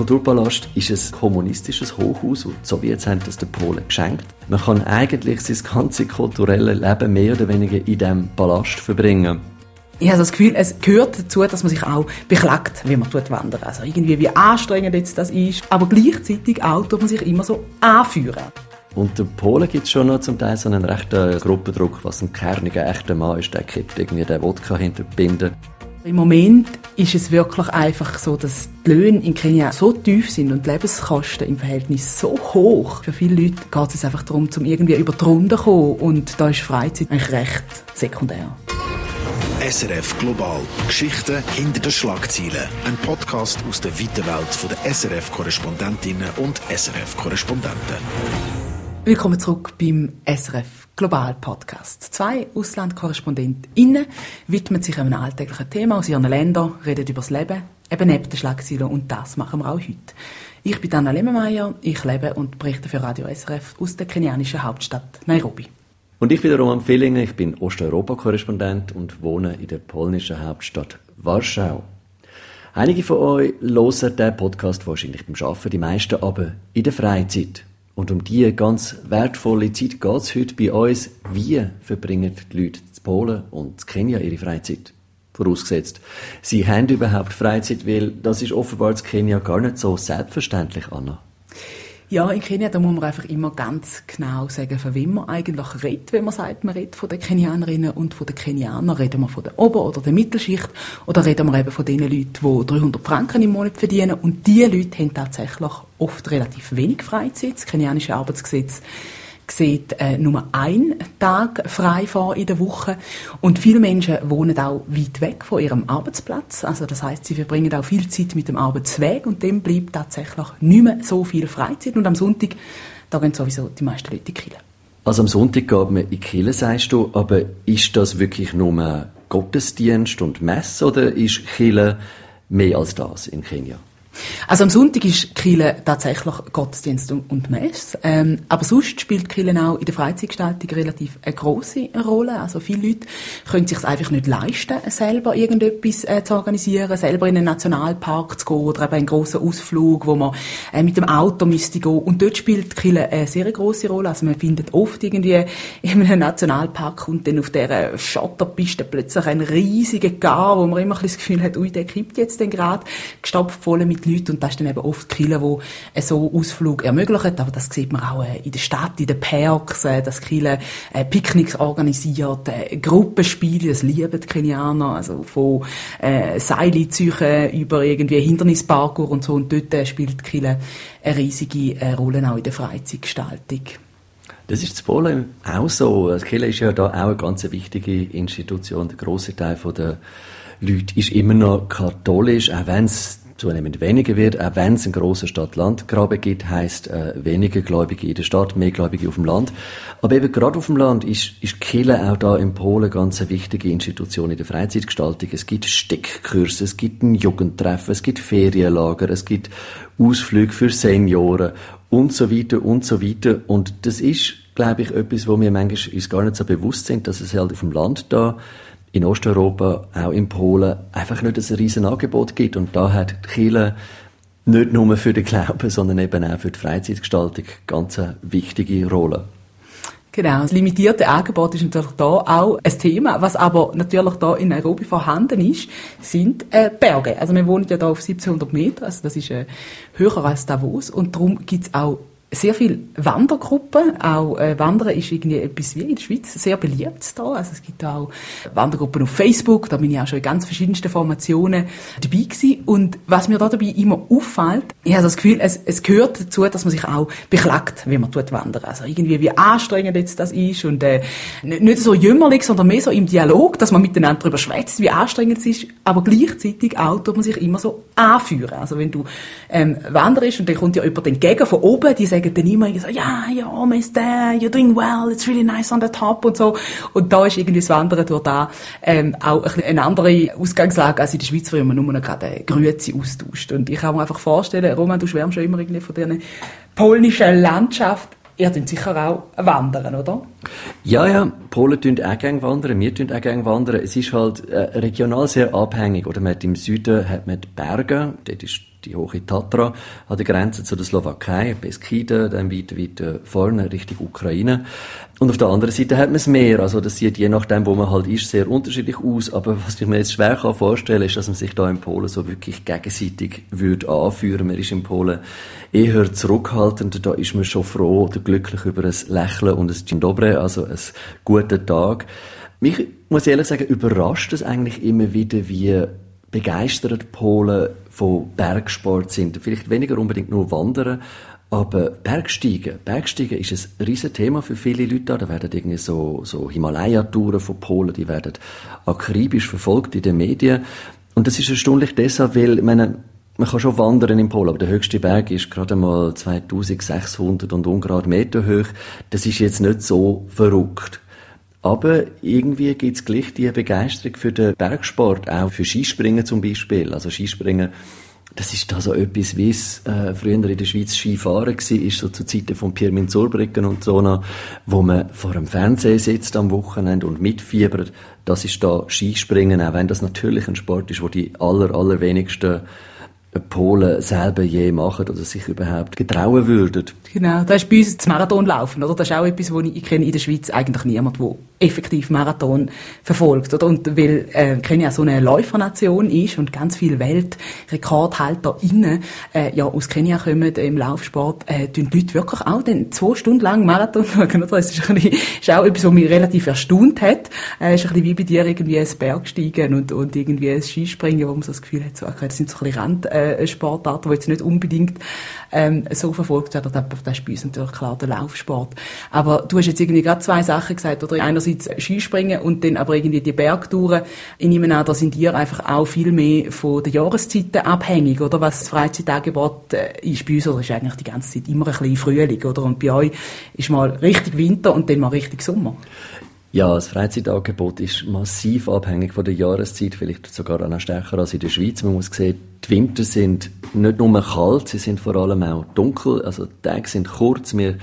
Kulturpalast ist ein kommunistisches Hochhaus und die Sowjets haben das den Polen geschenkt. Man kann eigentlich sein ganzes kulturelle Leben mehr oder weniger in diesem Palast verbringen. Ich habe das Gefühl, es gehört dazu, dass man sich auch beklagt, wie man wandert. Also irgendwie, wie anstrengend jetzt das ist. Aber gleichzeitig auch tut man sich immer so anführen. Unter Polen gibt es schon noch zum Teil so einen rechten Gruppendruck, was ein kerniger, echter Mann ist, der kippt irgendwie den Wodka hinter die Binde. Im Moment ist es wirklich einfach so, dass die Löhne in Kenia so tief sind und die Lebenskosten im Verhältnis so hoch. Für viele Leute geht es einfach darum, zum irgendwie über die Runde zu kommen und da ist Freizeit eigentlich recht sekundär. SRF Global. Geschichten hinter den Schlagzeilen. Ein Podcast aus der weiten Welt der SRF-Korrespondentinnen und SRF-Korrespondenten. Willkommen zurück beim SRF Global Podcast. Zwei Auslandkorrespondentinnen widmen sich einem alltäglichen Thema aus ihren Ländern, reden über das Leben, eben neben den Schlagzeilen und das machen wir auch heute. Ich bin Anna Lemmemeyer, ich lebe und berichte für Radio SRF aus der kenianischen Hauptstadt Nairobi. Und ich bin Roman Villingen, ich bin Osteuropa-Korrespondent und wohne in der polnischen Hauptstadt Warschau. Einige von euch hören diesen Podcast wahrscheinlich beim Arbeiten, die meisten aber in der Freizeit. Und um diese ganz wertvolle Zeit geht es heute bei uns. Wie verbringen die Leute in Polen und in Kenia ihre Freizeit? Vorausgesetzt, sie haben überhaupt Freizeit, weil das ist offenbar in Kenia gar nicht so selbstverständlich, Anna. Ja, in Kenia, da muss man einfach immer ganz genau sagen, von wem man eigentlich redet, wenn man sagt, man redet von den Kenianerinnen und von den Kenianern. Reden wir von der Ober- oder der Mittelschicht oder reden wir eben von den Leuten, die 300 Franken im Monat verdienen. Und diese Leute haben tatsächlich oft relativ wenig Freizeit. Das kenianische Arbeitsgesetz sieht äh, nur einen Tag frei vor in der Woche und viele Menschen wohnen auch weit weg von ihrem Arbeitsplatz. Also das heißt, sie verbringen auch viel Zeit mit dem Arbeitsweg und dem bleibt tatsächlich nicht mehr so viel Freizeit. Und am Sonntag, da gehen sowieso die meisten Leute in die Kirche. Also am Sonntag geht man in die Kirche, sagst du, aber ist das wirklich nur Gottesdienst und Messe oder ist Kirche mehr als das in Kenia? Also am Sonntag ist Kille tatsächlich Gottesdienst und Mess, ähm, aber sonst spielt Kille auch in der Freizeitgestaltung relativ eine große Rolle. Also viele Leute können sich einfach nicht leisten, selber irgendetwas äh, zu organisieren, selber in einen Nationalpark zu gehen oder eben einen grossen Ausflug, wo man äh, mit dem Auto müsste gehen. Und dort spielt Kille eine sehr große Rolle. Also man findet oft irgendwie in einem Nationalpark und dann auf dieser Schotterpiste plötzlich ein riesiger Gar, wo man immer ein das Gefühl hat, ui, der kippt jetzt den gerade, gestopft voll mit Leute und das ist dann eben oft Kirche, die so Ausflug ermöglicht, aber das sieht man auch äh, in der Stadt, in den Parks, äh, dass Kirche äh, Picknicks organisiert, Gruppenspiele, das lieben die Kenianer, also von äh, Seilzüchen über irgendwie Hindernisparkour und so und dort spielt Kirche eine riesige Rolle auch in der Freizeitgestaltung. Das ist zu Polen auch so. Kirche ist ja da auch eine ganz wichtige Institution. Der große Teil der Leute ist immer noch katholisch, auch wenn es zunehmend weniger wird, auch wenn es einen grossen Stadt-Land-Graben gibt, heisst äh, weniger Gläubige in der Stadt, mehr Gläubige auf dem Land. Aber eben gerade auf dem Land ist, ist Kille auch da in Polen ganz eine wichtige Institution in der Freizeitgestaltung. Es gibt Steckkurse, es gibt ein Jugendtreffen, es gibt Ferienlager, es gibt Ausflüge für Senioren und so weiter und so weiter. Und das ist, glaube ich, etwas, wo wir manchmal uns gar nicht so bewusst sind, dass es halt auf dem Land da in Osteuropa, auch in Polen, einfach nicht ein riesen Angebot gibt. Und da hat Kirche nicht nur für den Glauben, sondern eben auch für die Freizeitgestaltung ganz eine wichtige Rolle. Genau, das limitierte Angebot ist natürlich da auch ein Thema. Was aber natürlich da in Nairobi vorhanden ist, sind äh, Berge. Also wir wohnen ja da auf 1700 Meter, also das ist äh, höher als Davos und darum gibt es auch sehr viele Wandergruppen. Auch äh, Wandern ist irgendwie etwas wie in der Schweiz sehr beliebt da. Also es gibt auch Wandergruppen auf Facebook. Da bin ich auch schon in ganz verschiedensten Formationen dabei gewesen. Und was mir da dabei immer auffällt, ich habe das Gefühl, es, es gehört dazu, dass man sich auch beklagt, wie man tut wandern. Also irgendwie wie anstrengend jetzt das ist und äh, nicht so jümmerlich, sondern mehr so im Dialog, dass man miteinander darüber schwätzt, wie anstrengend es ist. Aber gleichzeitig auch tut man sich immer so anführen. Also wenn du ähm, wanderst und dann kommt dir jemand entgegen von oben, die sagt, sagen dann immer so, ja, you're almost there, you're doing well, it's really nice on the top und so. Und da ist irgendwie das Wandern durch da ähm, auch eine andere Ausgangslage als in der Schweiz, wo man nur noch gerade Grüezi austauscht. Und ich kann mir einfach vorstellen, Roman, du schwärmst schon immer irgendwie von dieser polnischen Landschaft. Ihr tun sicher auch wandern, oder? Ja, ja, Polen tun auch gerne wandern, wir tun auch gerne wandern. Es ist halt äh, regional sehr abhängig. Oder man hat im Süden hat man die Berge, dort ist die hohe Tatra an der Grenze zu der Slowakei, Beskiden, dann weiter, weiter vorne Richtung Ukraine. Und auf der anderen Seite hat man das Meer. Also das sieht je nachdem, wo man halt ist, sehr unterschiedlich aus. Aber was ich mir jetzt schwer kann vorstellen, ist, dass man sich da in Polen so wirklich gegenseitig würde anführen. Man ist in Polen eher zurückhaltend. Da ist man schon froh oder glücklich über ein Lächeln und ein Dzień dobry, also ein guter Tag. Mich, muss ich ehrlich sagen, überrascht es eigentlich immer wieder, wie begeistert Polen von Bergsport sind. Vielleicht weniger unbedingt nur Wandern, aber Bergsteigen, Bergsteigen ist ein riesen Thema für viele Leute. Da werden irgendwie so, so Himalaya-Touren von Polen, die werden akribisch verfolgt in den Medien. Und das ist erstaunlich deshalb, weil, ich meine, man kann schon wandern in Polen, aber der höchste Berg ist gerade mal 2600 und ungerade Meter hoch. Das ist jetzt nicht so verrückt. Aber irgendwie gibt's gleich die Begeisterung für den Bergsport, auch für Skispringen zum Beispiel. Also Skispringen das ist da so etwas, wie es äh, früher in der Schweiz Skifahren war, ist so zu Zeiten von Pirmin Zurbrücken und so noch, wo man vor dem Fernseher sitzt am Wochenende und mitfiebert. Das ist da Skispringen, auch wenn das natürlich ein Sport ist, wo die aller, allerwenigsten Polen selber je machen oder sich überhaupt getrauen würden. Genau, da ist bei uns das Marathonlaufen, oder? Das ist auch etwas, wo ich, ich kenne in der Schweiz eigentlich niemand, der effektiv Marathon verfolgt, oder? Und weil äh, Kenia so eine Läufernation ist und ganz viele WeltrekordhalterInnen äh, ja aus Kenia kommen im Laufsport, äh, tun die Leute wirklich auch dann zwei Stunden lang Marathon schauen, oder? Das ist, ein bisschen, ist auch etwas, was mich relativ erstaunt hat. Äh, ist ein bisschen wie bei dir irgendwie ein Bergsteigen und, und irgendwie ein Skispringen, wo man so das Gefühl hat, so, okay, das sind so ein bisschen Randsportarten, äh, die jetzt nicht unbedingt ähm, so verfolgt werden. Das ist bei uns natürlich klar der Laufsport. Aber du hast jetzt irgendwie gerade zwei Sachen gesagt, oder? Einerseits Skispringen und dann aber irgendwie die Bergtouren. Ich nehme an, da sind ihr einfach auch viel mehr von den Jahreszeiten abhängig, oder? Was Freizeitangebot äh, ist. Bei uns oder ist eigentlich die ganze Zeit immer ein bisschen Frühling, oder? Und bei euch ist mal richtig Winter und dann mal richtig Sommer. Ja, das Freizeitangebot ist massiv abhängig von der Jahreszeit, vielleicht sogar noch stärker als in der Schweiz. Man muss sehen, die Winter sind nicht nur kalt, sie sind vor allem auch dunkel, also die Tage sind kurz. Wir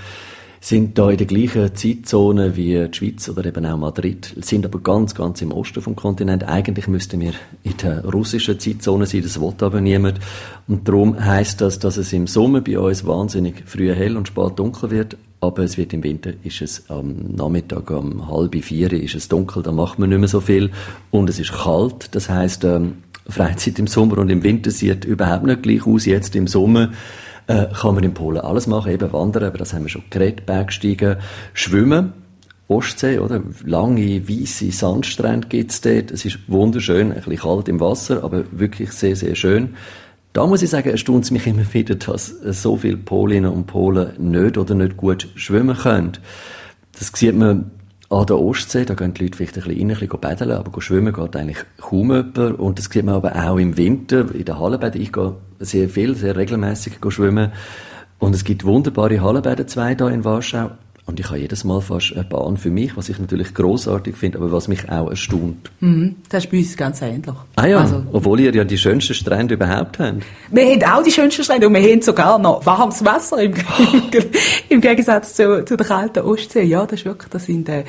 sind da in der gleichen Zeitzone wie die Schweiz oder eben auch Madrid, sind aber ganz, ganz im Osten vom Kontinent. Eigentlich müssten wir in der russischen Zeitzone sein, das will aber niemand. Und darum heißt das, dass es im Sommer bei uns wahnsinnig früh hell und spät dunkel wird, aber es wird im Winter, ist es am Nachmittag um halb vier ist es dunkel, da macht man nicht mehr so viel und es ist kalt, das heißt ähm, Freizeit im Sommer und im Winter sieht überhaupt nicht gleich aus. Jetzt im Sommer äh, kann man in Polen alles machen, eben wandern, aber das haben wir schon geredet, Bergsteigen, schwimmen. Ostsee, oder? Lange, weisse Sandstrände gibt's dort. Es ist wunderschön, ein bisschen kalt im Wasser, aber wirklich sehr, sehr schön. Da muss ich sagen, erstaunt es mich immer wieder, dass so viele Polinnen und Polen nicht oder nicht gut schwimmen können. Das sieht man an der Ostsee, da gehen die Leute vielleicht ein bisschen rein, ein bisschen baden, aber schwimmen geht eigentlich kaum jemand. Und das sieht man aber auch im Winter, in den Hallenbädern. Ich gehe sehr viel, sehr regelmäßig schwimmen. Und es gibt wunderbare Hallenbäder, zwei da in Warschau. Und ich habe jedes Mal fast eine Bahn für mich, was ich natürlich großartig finde, aber was mich auch erstaunt. Mhm, das ist bei uns ganz ähnlich. Ah ja, also, obwohl ihr ja die schönsten Strände überhaupt habt. Wir haben auch die schönsten Strände und wir haben sogar noch warmes Wasser im, im Gegensatz zu, zu der kalten Ostsee. Ja, das ist wirklich, das sind äh,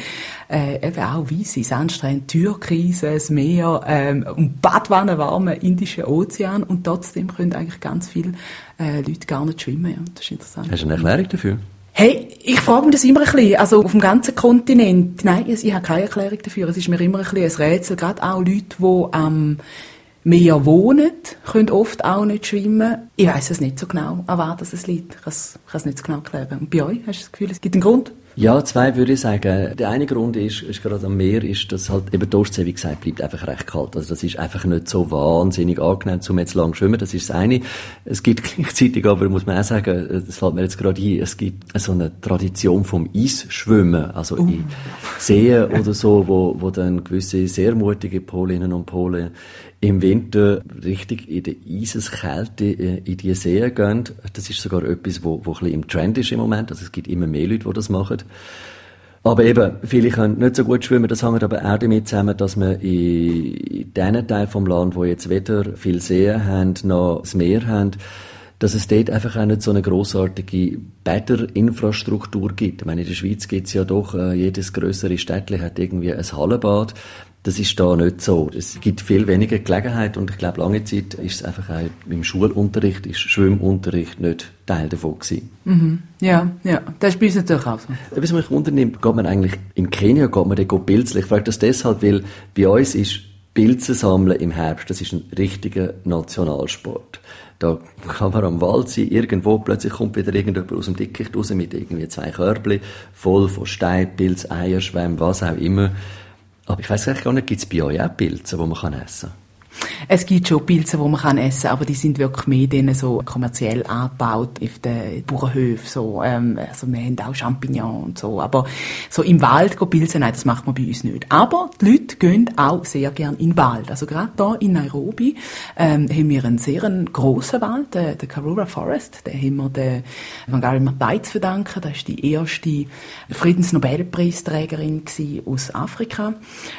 äh eben auch weisse Sandstrände, Türkise, das Meer ähm, und Badwannen warme Indische Ozean und trotzdem können eigentlich ganz viele äh, Leute gar nicht schwimmen. Ja, das ist interessant. Hast du eine Erklärung dafür? Hey, ich frage mich das immer ein bisschen. Also auf dem ganzen Kontinent. Nein, ich habe keine Erklärung dafür. Es ist mir immer ein bisschen ein Rätsel. Gerade auch Leute, die am Meer wohnen, können oft auch nicht schwimmen. Ich weiß es nicht so genau, an was es liegt. Ich kann es nicht so genau erklären. Und bei euch hast du das Gefühl, es gibt einen Grund? Ja, zwei würde ich sagen. Der eine Grund ist, ist gerade am Meer, ist, dass halt eben die Ostsee, wie gesagt, bleibt einfach recht kalt. Also das ist einfach nicht so wahnsinnig angenehm, zum jetzt lang schwimmen. Das ist das eine. Es gibt gleichzeitig aber, muss man auch sagen, das fällt mir jetzt gerade ein, es gibt so eine Tradition vom Eisschwimmen. Also uh. in Seen oder so, wo, wo dann gewisse sehr mutige Polinnen und Polen im Winter richtig in die Eiseskälte äh, in die See gehen. Das ist sogar etwas, wo, wo ein bisschen im Trend ist im Moment. Also es gibt immer mehr Leute, die das machen. Aber eben, viele können nicht so gut schwimmen. Das hängt aber auch damit zusammen, dass wir in, in diesen Teilen vom Land, wo jetzt weder viel Seen haben, noch das Meer haben, dass es dort einfach auch nicht so eine grossartige Bäderinfrastruktur gibt. Ich meine, in der Schweiz gibt es ja doch, äh, jedes größere Städtchen hat irgendwie ein Hallenbad. Das ist da nicht so. Es gibt viel weniger Gelegenheit und ich glaube, lange Zeit ist es einfach auch im Schulunterricht, ist Schwimmunterricht nicht Teil davon gewesen. Mhm. Ja, ja, das ist bei uns natürlich auch so. Was mich wundernimmt, geht man eigentlich in Kenia, geht man dann pilzeln? Ich frage das deshalb, weil bei uns ist Pilze sammeln im Herbst, das ist ein richtiger Nationalsport. Da kann man am Wald sein, irgendwo plötzlich kommt wieder irgendjemand aus dem Dickicht raus mit irgendwie zwei Körbchen, voll von Steinpilz, Eierschwämmen, was auch immer. Aber ich weiß gar nicht, gibt es bei euch auch Pilze, die man essen kann? Es gibt schon Pilze, die man essen kann, aber die sind wirklich mehr denen so kommerziell angebaut auf den Bauernhöfen. So, ähm, also wir haben auch Champignons und so. Aber so im Wald Pilze, nein, das macht man bei uns nicht. Aber die Leute gehen auch sehr gern in den Wald. Also gerade hier in Nairobi ähm, haben wir einen sehr grossen Wald, den, den Karura Forest. Den haben wir den Wangari Maathai zu verdanken. Das ist die erste Friedensnobelpreisträgerin aus Afrika.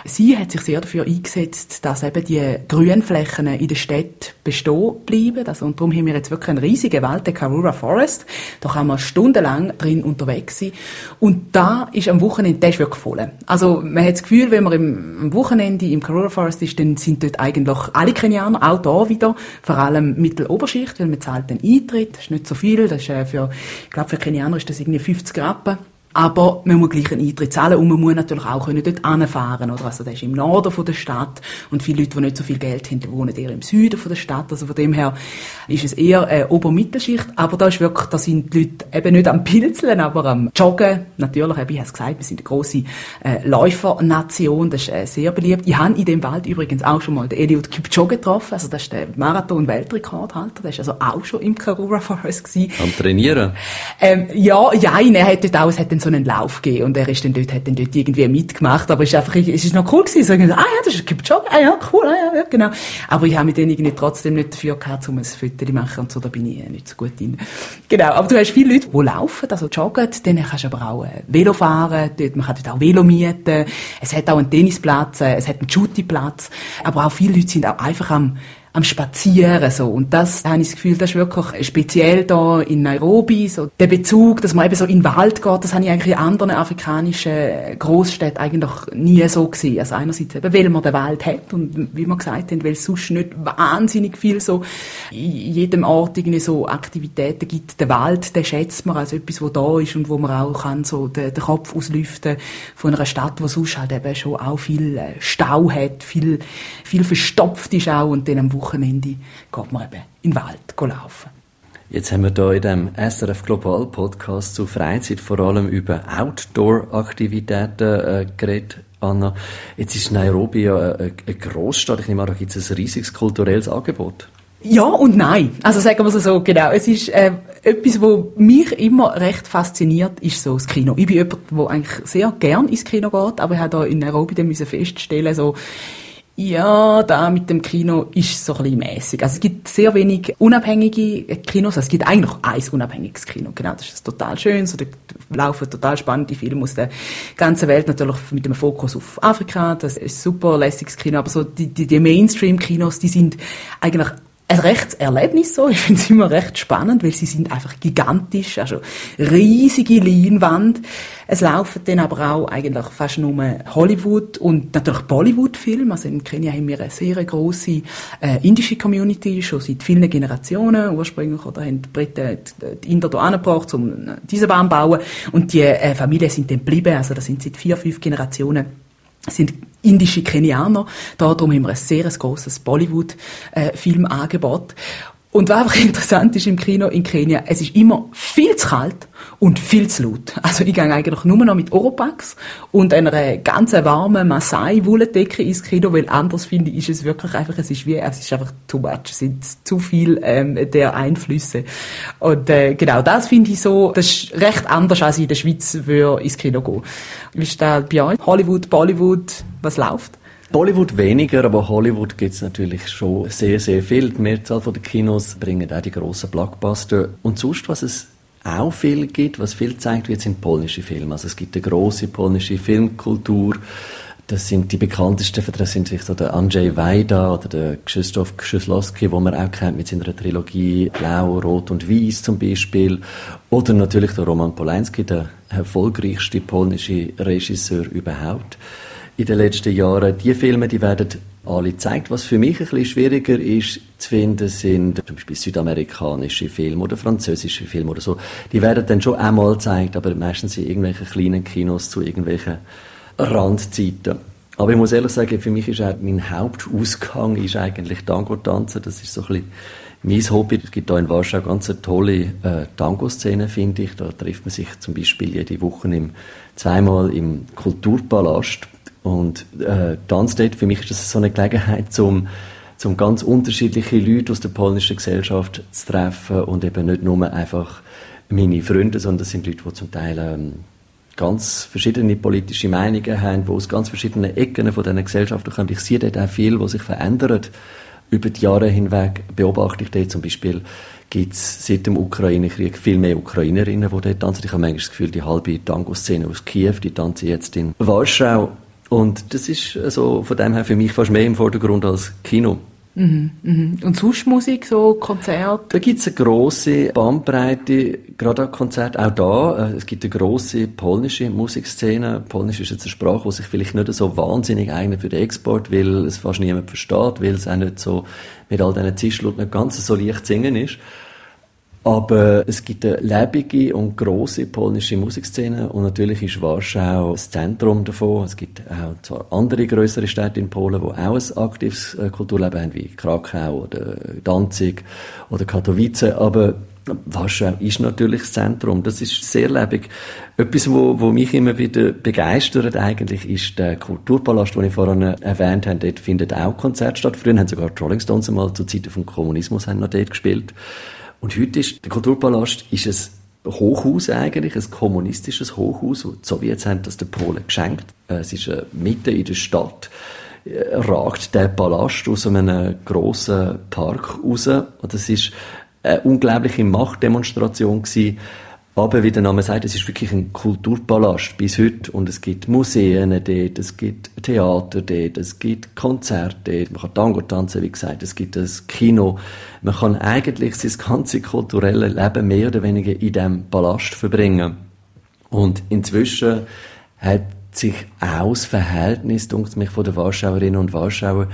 Sie hat sich sehr dafür eingesetzt, dass eben die Grünflächen in der Stadt bestehen bleiben. Also, und darum haben wir jetzt wirklich einen riesigen Wald, den Karura Forest. Da kann man stundenlang drin unterwegs sein. Und da ist am Wochenende, der ist wirklich voll. Also man hat das Gefühl, wenn man im, am Wochenende im Karura Forest ist, dann sind dort eigentlich alle Kenianer, auch da wieder, vor allem Mitteloberschicht, weil man zahlt den Eintritt, das ist nicht so viel, das ist äh, für, ich glaube für Kenianer ist das irgendwie 50 Rappen aber man muss gleich einen Eintritt zahlen und man muss natürlich auch können dort anfahren oder Also das ist im Norden von der Stadt und viele Leute, die nicht so viel Geld haben, wohnen eher im Süden von der Stadt. Also von dem her ist es eher äh, Obermittelschicht. Aber da ist wirklich, da sind die Leute eben nicht am Pilzeln, aber am Joggen. Natürlich, ich habe es gesagt, wir sind eine grosse äh, Läufernation. Das ist äh, sehr beliebt. Ich habe in dem Wald übrigens auch schon mal den Eliud Kipchoge getroffen. Also das ist der Marathon-Weltrekordhalter. Der ist also auch schon im Karura Forest gewesen. Am Trainieren? Ähm, ja, ja, er hat dort auch, es hat dann so einen Lauf gegeben und er ist dann dort, hat dann dort irgendwie mitgemacht, aber es ist einfach, es ist noch cool gewesen, so irgendwie, ah ja, das ist Kipchoge, ah ja, cool, ah ja, ja, genau. Aber ich habe mich dann irgendwie trotzdem nicht dafür gehabt, um ein Foto zu machen und so, da bin ich nicht so gut drin. Genau, aber du hast viele Leute, die laufen, also joggen, dann kannst du aber auch äh, Velo fahren, dort, man kann dort auch Velo mieten, es hat auch einen Tennisplatz, äh, es hat einen Shootingplatz, aber auch viele Leute sind auch einfach am am Spazieren so und das habe ich das Gefühl, das ist wirklich speziell da in Nairobi so der Bezug, dass man eben so in den Wald geht, das habe ich eigentlich in anderen afrikanischen Großstädten eigentlich nie so gesehen. Also einerseits eben, weil man den Wald hat und wie man gesagt hat, weil es sonst nicht wahnsinnig viel so in jedem Ort irgendwie so Aktivitäten gibt. Der Wald, den schätzt man als etwas, wo da ist und wo man auch kann so den, den Kopf auslüften von einer Stadt, wo sonst halt eben schon auch viel äh, Stau hat, viel viel verstopft ist auch und dann am Wochenende geht man eben in den Wald laufen. Jetzt haben wir hier in dem SRF Global Podcast zu Freizeit vor allem über Outdoor-Aktivitäten äh, geredet. Anna, jetzt ist Nairobi ja eine, eine Großstadt. Ich nehme an, da gibt es ein riesiges kulturelles Angebot. Ja und nein. Also sagen wir es so, genau. Es ist äh, etwas, was mich immer recht fasziniert, ist so das Kino. Ich bin jemand, der eigentlich sehr gern ins Kino geht, aber ich habe da in Nairobi dann feststellen, so ja, da mit dem Kino ist so ein bisschen mäßig. Also es gibt sehr wenig unabhängige Kinos. Also es gibt eigentlich noch ein unabhängiges Kino. Genau, das ist total schön. So, da laufen total spannende Filme aus der ganzen Welt. Natürlich mit dem Fokus auf Afrika. Das ist super lässiges Kino. Aber so die, die, die Mainstream-Kinos, die sind eigentlich ein rechtes Erlebnis so. Ich finde es immer recht spannend, weil sie sind einfach gigantisch, also riesige Leinwand. Es laufen dann aber auch eigentlich fast nur Hollywood und natürlich Bollywood-Filme. Also in Kenia haben wir eine sehr große äh, indische Community, schon seit vielen Generationen ursprünglich, oder haben die Briten die Inder hier angebracht, um diese Bahn zu bauen. Und die äh, Familien sind dann geblieben, also das sind seit vier, fünf Generationen sind indische Kenianer. Darum haben wir ein sehr grosses Bollywood-Filmangebot. Und was einfach interessant ist im Kino in Kenia, es ist immer viel zu kalt und viel zu laut. Also ich gehe eigentlich nur noch mit Oropax und einer ganz warmen Maasai-Wollendecke ins Kino, weil anders finde ich, es wirklich einfach, es ist wie, es ist einfach too much, es sind zu viel ähm, der Einflüsse. Und äh, genau, das finde ich so, das ist recht anders, als ich in der Schweiz würde ins Kino gehen. Wie ist das bei euch? Hollywood, Bollywood, was läuft? Bollywood weniger, aber Hollywood gibt es natürlich schon sehr, sehr viel. Die Mehrzahl der Kinos bringen auch die grossen Blockbuster. Und sonst, was es auch viel gibt, was viel zeigt wird, sind polnische Filme. Also es gibt eine große polnische Filmkultur. Das sind die bekanntesten Vertreter sind vielleicht so der Andrzej Wajda oder der Krzysztof Kieślowski, wo man auch kennt mit seiner Trilogie Blau, Rot und Weiß zum Beispiel. Oder natürlich der Roman Polanski, der erfolgreichste polnische Regisseur überhaupt in den letzten Jahren. Die Filme, die werden alle gezeigt. Was für mich ein bisschen schwieriger ist zu finden, sind zum Beispiel südamerikanische Filme oder französische Filme oder so. Die werden dann schon einmal gezeigt, aber meistens in irgendwelchen kleinen Kinos zu irgendwelchen Randzeiten. Aber ich muss ehrlich sagen, für mich ist auch mein Hauptausgang ist eigentlich Tango-Tanzen. Das ist so ein bisschen mein Hobby. Es gibt hier in Warschau ganz eine tolle äh, Tango-Szene, finde ich. Da trifft man sich zum Beispiel jede Woche im, zweimal im Kulturpalast. Und äh, Tanzdate, für mich ist das so eine Gelegenheit, zum zum ganz unterschiedliche Leute aus der polnischen Gesellschaft zu treffen und eben nicht nur einfach meine Freunde, sondern das sind Leute, die zum Teil ähm, ganz verschiedene politische Meinungen haben, die aus ganz verschiedenen Ecken von diesen Gesellschaften kommen. Ich sehe dort auch viel, was sich verändert. Über die Jahre hinweg beobachte ich dort zum Beispiel, gibt es seit dem Ukraine-Krieg viel mehr Ukrainerinnen, die dort tanzen. Ich habe manchmal das Gefühl, die halbe Tango-Szene aus Kiew, die tanzen jetzt in Warschau. Und das ist also von dem her für mich fast mehr im Vordergrund als Kino. Mhm, mhm. Und sonst Musik, so Konzerte? Da gibt es eine grosse Bandbreite, gerade an Konzert. Auch da, äh, es gibt eine grosse polnische Musikszene. Polnisch ist jetzt eine Sprache, die sich vielleicht nicht so wahnsinnig eignet für den Export, weil es fast niemand versteht, weil es auch nicht so mit all diesen Zischlauten nicht ganz so leicht singen ist. Aber es gibt eine lebige und große polnische Musikszene und natürlich ist Warschau das Zentrum davon. Es gibt auch zwar andere größere Städte in Polen, die auch ein aktives äh, Kulturleben haben, wie Krakau oder Danzig oder Katowice, aber Warschau ist natürlich das Zentrum. Das ist sehr lebendig. Etwas, wo, wo mich immer wieder begeistert eigentlich, ist der Kulturpalast, den ich vorhin erwähnt habe. Dort findet auch Konzert statt. Früher haben sogar die Rolling Stones einmal zu Zeiten vom Kommunismus haben noch dort gespielt. Und heute ist der Kulturpalast ist ein Hochhaus eigentlich, ein kommunistisches Hochhaus. Die Sowjets haben das den Polen geschenkt. Äh, es ist äh, mitten in der Stadt äh, ragt der Palast aus einem grossen Park raus. Und das ist eine unglaubliche Machtdemonstration gewesen aber wie der Name sagt, es ist wirklich ein Kulturpalast bis heute und es gibt Museen dort, es gibt Theater dort, es gibt Konzerte dort, man kann Tango tanzen, wie gesagt, es gibt das Kino. Man kann eigentlich sein ganzes kulturelle Leben mehr oder weniger in diesem Palast verbringen. Und inzwischen hat sich auch das Verhältnis, denke mich, von den Warschauerinnen und Warschauer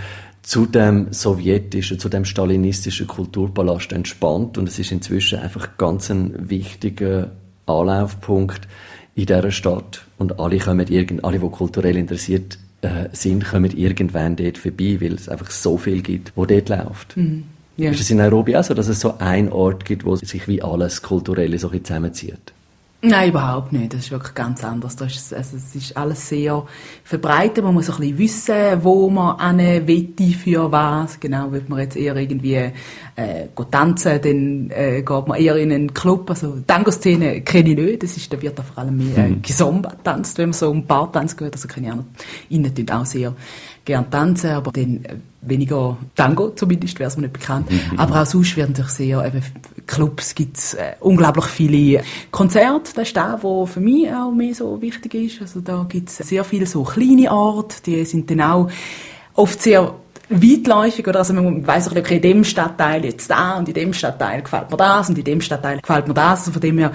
zu dem sowjetischen, zu dem stalinistischen Kulturpalast entspannt und es ist inzwischen einfach ganz ein wichtiger Anlaufpunkt in dieser Stadt und alle kommen irgend, alle, die kulturell interessiert äh, sind, kommen irgendwann dort vorbei, weil es einfach so viel gibt, wo dort läuft. Mhm. Yeah. Ist es in Nairobi auch so, dass es so einen Ort gibt, wo sich wie alles Kulturelle so zusammenzieht? Nein, überhaupt nicht. Das ist wirklich ganz anders. Das ist, also, es ist alles sehr verbreitet. Man muss ein bisschen wissen, wo man eine wette für was. Genau, wenn man jetzt eher irgendwie äh, tanzen, dann äh, geht man eher in einen Club. Also Tango-Szene kenne ich nicht. Das ist, da wird da vor allem mehr äh, mhm. gesomba tanzt, wenn man so um Bar-Tanz gehört. Also kenne ich auch noch. Ihnen auch sehr gern tanzen, aber dann weniger Tango zumindest, wäre es mir nicht bekannt. Mhm. Aber auch sonst werden sich sehr, eben, Clubs gibt es äh, unglaublich viele Konzerte, das ist der, der für mich auch mehr so wichtig ist. Also da gibt es sehr viele so kleine Orte, die sind dann auch oft sehr weitläufig, oder? Also man weiss okay, in dem Stadtteil jetzt da und in dem Stadtteil gefällt mir das und in dem Stadtteil gefällt mir das. Also von dem her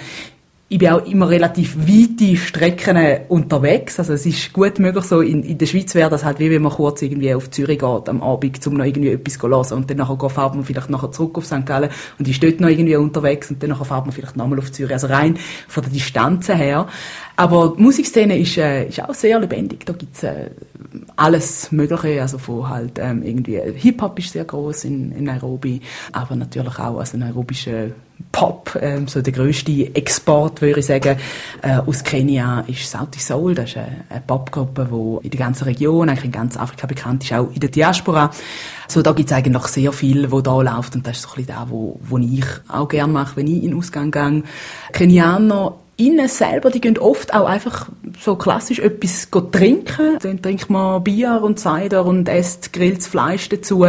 ich bin auch immer relativ weite Strecken unterwegs. Also es ist gut möglich, so in, in der Schweiz wäre das halt wie wenn man kurz irgendwie auf Zürich geht am Abend, um noch irgendwie etwas zu hören. Und dann nachher fährt man vielleicht nachher zurück auf St. Gallen und ist dort noch irgendwie unterwegs und dann fährt man vielleicht nochmal auf Zürich. Also rein von der Distanz her. Aber die Musikszene ist, äh, ist auch sehr lebendig. Da gibt's äh, alles Mögliche, also von halt ähm, irgendwie Hip-Hop ist sehr groß in, in Nairobi, aber natürlich auch also nairobische Pop, ähm, so der größte Export, würde ich sagen, äh, aus Kenia ist Sauti Soul. Das ist eine, eine Popgruppe, die in der ganzen Region, eigentlich in ganz Afrika bekannt ist, auch in der Diaspora. So, da gibt es eigentlich sehr viel, wo da läuft und das ist so ein bisschen das, wo ich auch gerne mache, wenn ich in den Ausgang gehe. Kenianer innen selber, die gehen oft auch einfach so klassisch etwas trinken. Dann trinkt man Bier und Cider und esst grilltes Fleisch dazu.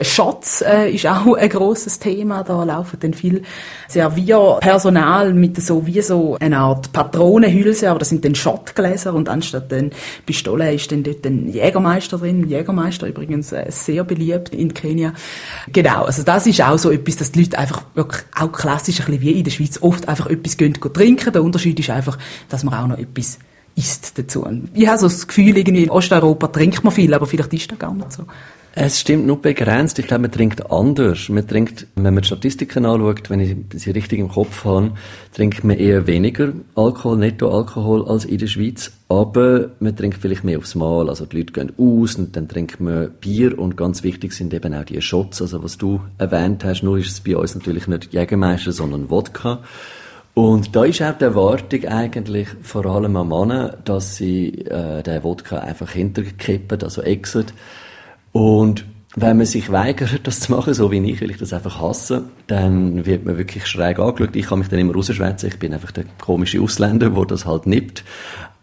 Shots äh, ist auch ein grosses Thema. Da laufen dann viel Servierpersonal mit so wie so einer Art Patronenhülse, aber das sind dann Shotgläser und anstatt den Pistole ist dann dort ein Jägermeister drin. Jägermeister übrigens äh, sehr beliebt in Kenia. Genau, also das ist auch so etwas, dass die Leute einfach wirklich auch klassisch ein bisschen wie in der Schweiz oft einfach etwas gehen, gehen trinken. Unterschied ist einfach, dass man auch noch etwas isst dazu. Ich habe so das Gefühl, irgendwie in Osteuropa trinkt man viel, aber vielleicht ist das gar nicht so. Es stimmt nur begrenzt. Ich glaube, man trinkt anders. Man trinkt, wenn man die Statistiken anschaut, wenn ich sie richtig im Kopf habe, trinkt man eher weniger Alkohol, Nettoalkohol als in der Schweiz. Aber man trinkt vielleicht mehr aufs Mal. Also die Leute gehen aus und dann trinkt man Bier und ganz wichtig sind eben auch die Shots. Also was du erwähnt hast, nur ist es bei uns natürlich nicht Jägermeister, sondern Wodka. Und da ist auch die Erwartung eigentlich vor allem an Männer, dass sie äh, den Wodka einfach hinterkippen, also exit. Und wenn man sich weigert, das zu machen, so wie ich, weil ich das einfach hasse, dann wird man wirklich schräg angeschaut. Ich kann mich dann immer rausschwätzen. Ich bin einfach der komische Ausländer, der das halt nimmt.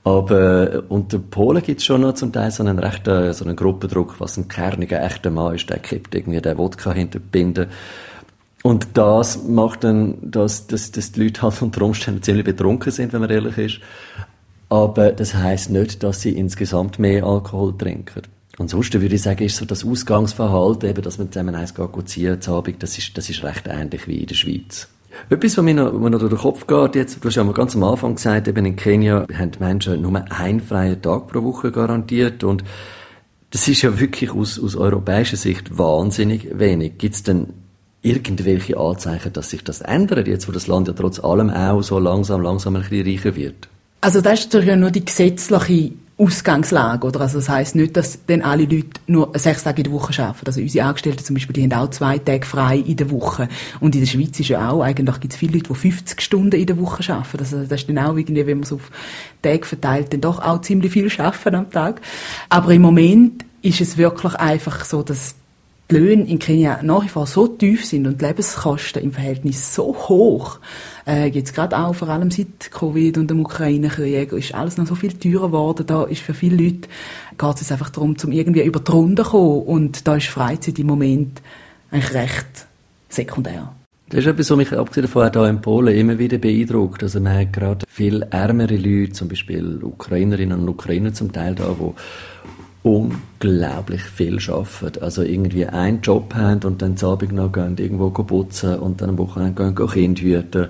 Aber äh, unter Polen gibt es schon noch zum Teil so einen rechten, so einen Gruppendruck, was ein kerniger, echter Mann ist, der kippt irgendwie den Wodka hinter die Binde. Und das macht dann, dass, dass, dass die Leute halt unter Umständen ziemlich betrunken sind, wenn man ehrlich ist. Aber das heißt nicht, dass sie insgesamt mehr Alkohol trinken. Ansonsten würde ich sagen, ist so das Ausgangsverhalten, eben, dass man zusammen eins geht, ziehen zu Abend, das ist, das ist recht ähnlich wie in der Schweiz. Etwas, was mir noch, was noch durch den Kopf geht, jetzt, du hast ja mal ganz am Anfang gesagt, eben in Kenia haben die Menschen nur einen freien Tag pro Woche garantiert und das ist ja wirklich aus, aus europäischer Sicht wahnsinnig wenig. Gibt es denn irgendwelche Anzeichen, dass sich das ändert, jetzt wo das Land ja trotz allem auch so langsam, langsam ein bisschen reicher wird? Also das ist natürlich nur die gesetzliche Ausgangslage, oder? Also das heisst nicht, dass dann alle Leute nur sechs Tage in der Woche arbeiten. Also unsere Angestellten zum Beispiel, die haben auch zwei Tage frei in der Woche. Und in der Schweiz ist ja auch, eigentlich gibt es viele Leute, die 50 Stunden in der Woche arbeiten. Also das ist dann auch irgendwie, wenn man es auf Tage verteilt, dann doch auch ziemlich viel arbeiten am Tag. Aber im Moment ist es wirklich einfach so, dass die Löhne in Kenia nach wie vor so tief sind und die Lebenskosten im Verhältnis so hoch, äh, jetzt gerade auch vor allem seit Covid und dem Ukraine-Krieg ist alles noch so viel teurer geworden. Da ist für viele Leute geht es einfach darum, zum irgendwie über die Runde zu kommen und da ist Freizeit im Moment eigentlich recht sekundär. Das ist etwas, was mich abgesehen davon hier in Polen immer wieder beeindruckt. Also man hat gerade viel ärmere Leute, zum Beispiel Ukrainerinnen und Ukrainer zum Teil da, wo unglaublich viel arbeiten. Also irgendwie einen Job haben und dann zu Abend noch gehen, irgendwo putzen und dann am Wochenende gehen, Kind hüten.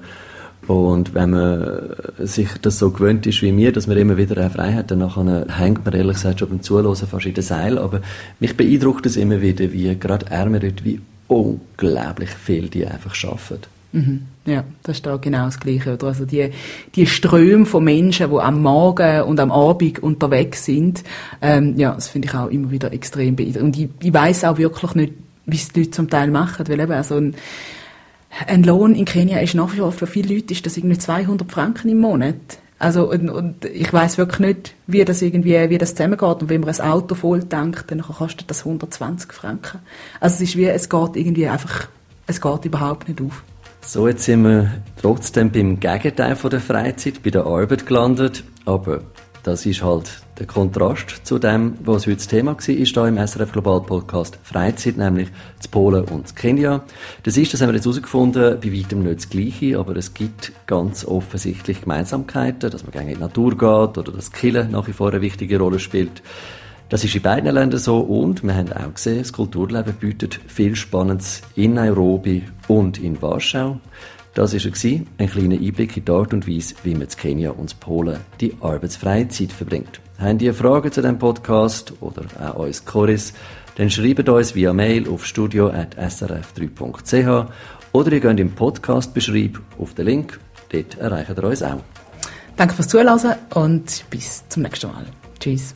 Und wenn man sich das so gewöhnt ist wie mir, dass man immer wieder eine Freiheit, dann hängt man ehrlich gesagt schon beim Zuhören fast in den Seil. Aber mich beeindruckt es immer wieder, wie gerade Leute, wie unglaublich viel die einfach arbeiten. Mhm. Ja, das ist da genau das Gleiche. Oder? Also die, die Ströme von Menschen, die am Morgen und am Abend unterwegs sind, ähm, ja, das finde ich auch immer wieder extrem beeindruckend. Und ich, ich weiß auch wirklich nicht, wie es die Leute zum Teil machen, weil eben also ein, ein Lohn in Kenia ist nach wie vor für viele Leute ist das irgendwie 200 Franken im Monat. Also, und, und ich weiß wirklich nicht, wie das irgendwie, wie das zusammengeht. Und wenn man ein Auto voll tankt, dann kostet das 120 Franken. Also es ist wie, es geht irgendwie einfach, es geht überhaupt nicht auf. So, jetzt sind wir trotzdem beim Gegenteil von der Freizeit, bei der Arbeit gelandet. Aber das ist halt der Kontrast zu dem, was heute das Thema war, ist da im SRF Global Podcast Freizeit, nämlich zu Polen und zu Kenia. Das ist, das haben wir jetzt herausgefunden, bei weitem nicht das Gleiche, aber es gibt ganz offensichtlich Gemeinsamkeiten, dass man gerne in die Natur geht oder dass Kille nach wie vor eine wichtige Rolle spielt. Das ist in beiden Ländern so und wir haben auch gesehen, das Kulturleben bietet viel Spannendes in Nairobi und in Warschau. Das war ein kleiner Einblick in die Art und Weise, wie man in Kenia und in Polen die arbeitsfreie Zeit verbringt. Haben ihr Fragen zu diesem Podcast oder auch uns Choris, dann schreibt uns via Mail auf studio.srf3.ch oder ihr geht im Podcast-Beschreib auf den Link, dort erreicht ihr uns auch. Danke fürs Zuhören und bis zum nächsten Mal. Tschüss.